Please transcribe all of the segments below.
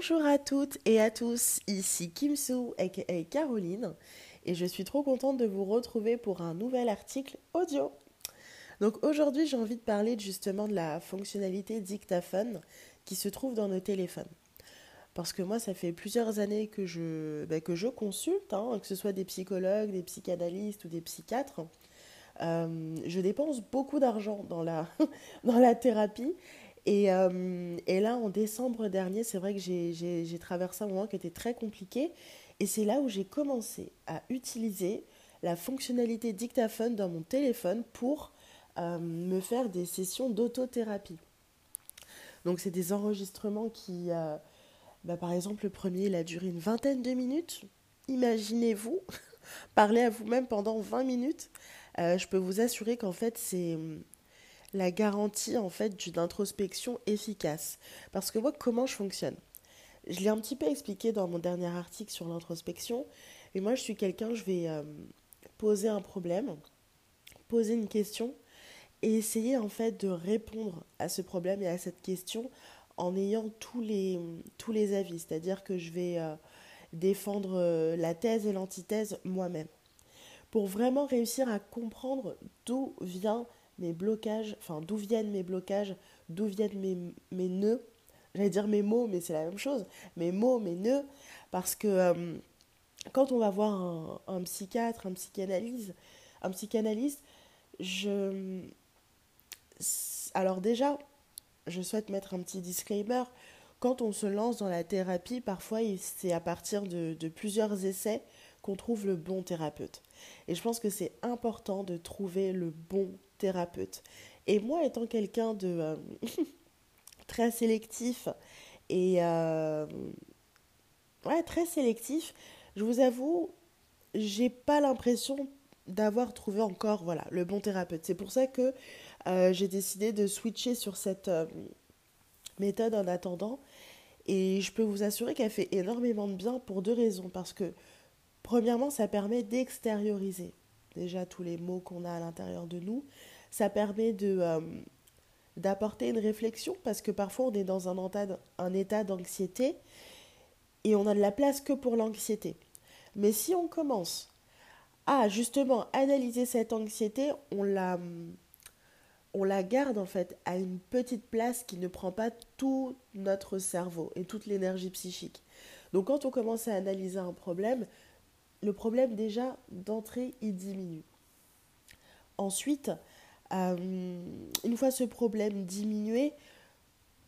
Bonjour à toutes et à tous, ici Kim Soo aka Caroline et je suis trop contente de vous retrouver pour un nouvel article audio. Donc aujourd'hui j'ai envie de parler justement de la fonctionnalité dictaphone qui se trouve dans nos téléphones. Parce que moi ça fait plusieurs années que je, ben, que je consulte, hein, que ce soit des psychologues, des psychanalystes ou des psychiatres. Euh, je dépense beaucoup d'argent dans la, dans la thérapie et, euh, et, là, en décembre dernier, c'est vrai que j'ai traversé un moment qui était très compliqué. Et c'est là où j'ai commencé à utiliser la fonctionnalité dictaphone dans mon téléphone pour euh, me faire des sessions d'autothérapie. Donc, c'est des enregistrements qui, euh, bah, par exemple, le premier, il a duré une vingtaine de minutes. Imaginez-vous parler à vous-même pendant 20 minutes. je peux vous assurer qu'en fait, c'est la garantie en fait d'une introspection efficace. Parce que moi, comment je fonctionne? Je l'ai un petit peu expliqué dans mon dernier article sur l'introspection. Et moi, je suis quelqu'un, je vais euh, poser un problème, poser une question et essayer en fait de répondre à ce problème et à cette question en ayant tous les, tous avis. C'est-à-dire que je vais euh, défendre euh, la thèse et l'antithèse moi-même. Pour vraiment réussir à comprendre d'où vient mes blocages, enfin d'où viennent mes blocages, d'où viennent mes, mes nœuds. J'allais dire mes mots, mais c'est la même chose. Mes mots, mes nœuds, parce que euh, quand on va voir un, psychiatre, un psychanalyse, un psychanalyste, je... Alors déjà, je souhaite mettre un petit disclaimer. Quand on se lance dans la thérapie, parfois c'est à partir de plusieurs essais qu'on trouve le bon thérapeute. Et je pense que c'est important de trouver le bon thérapeute. Et moi, étant quelqu'un de euh, très sélectif et euh, ouais, très sélectif, je vous avoue, j'ai pas l'impression d'avoir trouvé encore voilà le bon thérapeute. C'est pour ça que euh, j'ai décidé de switcher sur cette méthode en attendant. Et je peux vous assurer qu'elle fait énormément de bien pour deux raisons. Parce que, premièrement, ça permet d'extérioriser déjà tous les mots qu'on a à l'intérieur de nous. Ça permet de euh, d'apporter une réflexion parce que parfois on est dans un état, d'anxiété et on a de la place que pour l'anxiété. Mais si on commence à justement analyser cette anxiété, on la garde en fait à une petite place qui ne prend pas tout notre cerveau et toute l'énergie psychique. Donc quand on commence à analyser un problème, le problème déjà d'entrée, il diminue. Ensuite, euh, une fois ce problème diminué,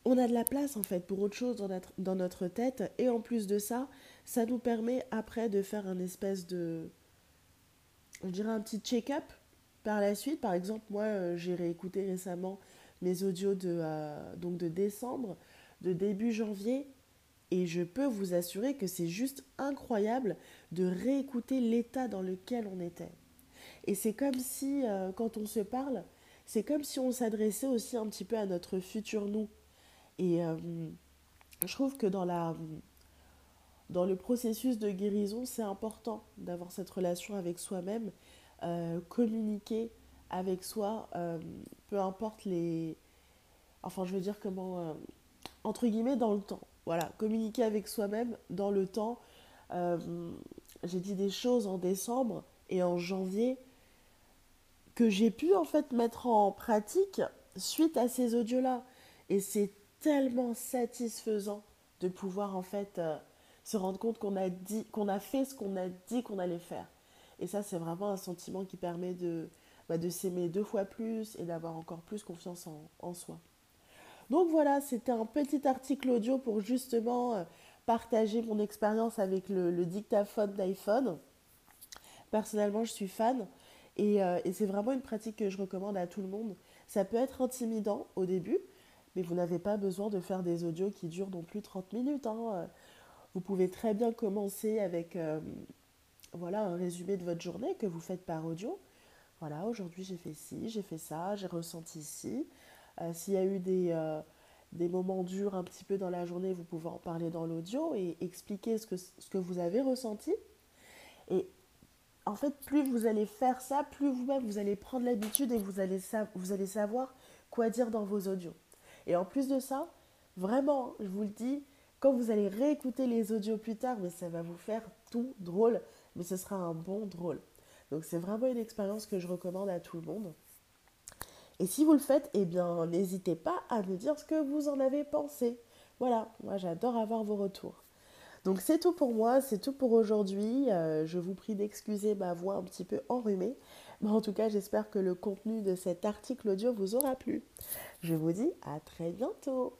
on a de la place en fait pour autre chose dans notre, tête. Et en plus de ça, ça nous permet après de faire un espèce de, je dirais un petit check-up par la suite. Par exemple, moi, euh, j'ai réécouté récemment mes audios de, euh, donc de décembre, de début janvier. Et je peux vous assurer que c'est juste incroyable de réécouter l'état dans lequel on était. Et c'est comme si, euh, quand on se parle, c'est comme si on s'adressait aussi un petit peu à notre futur nous. Et euh, je trouve que dans, la, dans le processus de guérison, c'est important d'avoir cette relation avec soi-même, euh, communiquer avec soi, peu importe les... Enfin, je veux dire comment... entre guillemets, dans le temps. Voilà, communiquer avec soi-même dans le temps. J'ai dit des choses en décembre et en janvier que j'ai pu en fait mettre en pratique suite à ces audios-là. Et c'est tellement satisfaisant de pouvoir en fait euh, se rendre compte qu'on a dit, qu'on a fait ce qu'on a dit qu'on allait faire. Et ça, c'est vraiment un sentiment qui permet de, bah, s'aimer deux fois plus et d'avoir encore plus confiance en soi. Donc voilà, c'était un petit article audio pour justement euh, partager mon expérience avec le, dictaphone d'iPhone. Personnellement, je suis fan. Euh, et, c'est vraiment une pratique que je recommande à tout le monde. Ça peut être intimidant au début, mais vous n'avez pas besoin de faire des audios qui durent non plus 30 minutes. Hein. Vous pouvez très bien commencer avec euh, voilà, un résumé de votre journée que vous faites par audio. Voilà, aujourd'hui j'ai fait ci, j'ai fait ça, j'ai ressenti ci. Euh, s'il y a eu des, des moments durs un petit peu dans la journée, vous pouvez en parler dans l'audio et expliquer ce que, ce que vous avez ressenti. Et en fait, plus vous allez faire ça, plus vous-même vous allez prendre l'habitude et vous allez, vous allez savoir quoi dire dans vos audios. Et en plus de ça, vraiment, je vous le dis, Quand vous allez réécouter les audios plus tard, mais ça va vous faire tout drôle, mais ce sera un bon drôle. Donc c'est vraiment une expérience que je recommande à tout le monde. Et si vous le faites, eh bien n'hésitez pas à me dire ce que vous en avez pensé. Voilà, moi j'adore avoir vos retours. Donc c'est tout pour moi, c'est tout pour aujourd'hui. Euh, je vous prie d'excuser ma voix un petit peu enrhumée. Mais en tout cas, j'espère que le contenu de cet article audio vous aura plu. Je vous dis à très bientôt.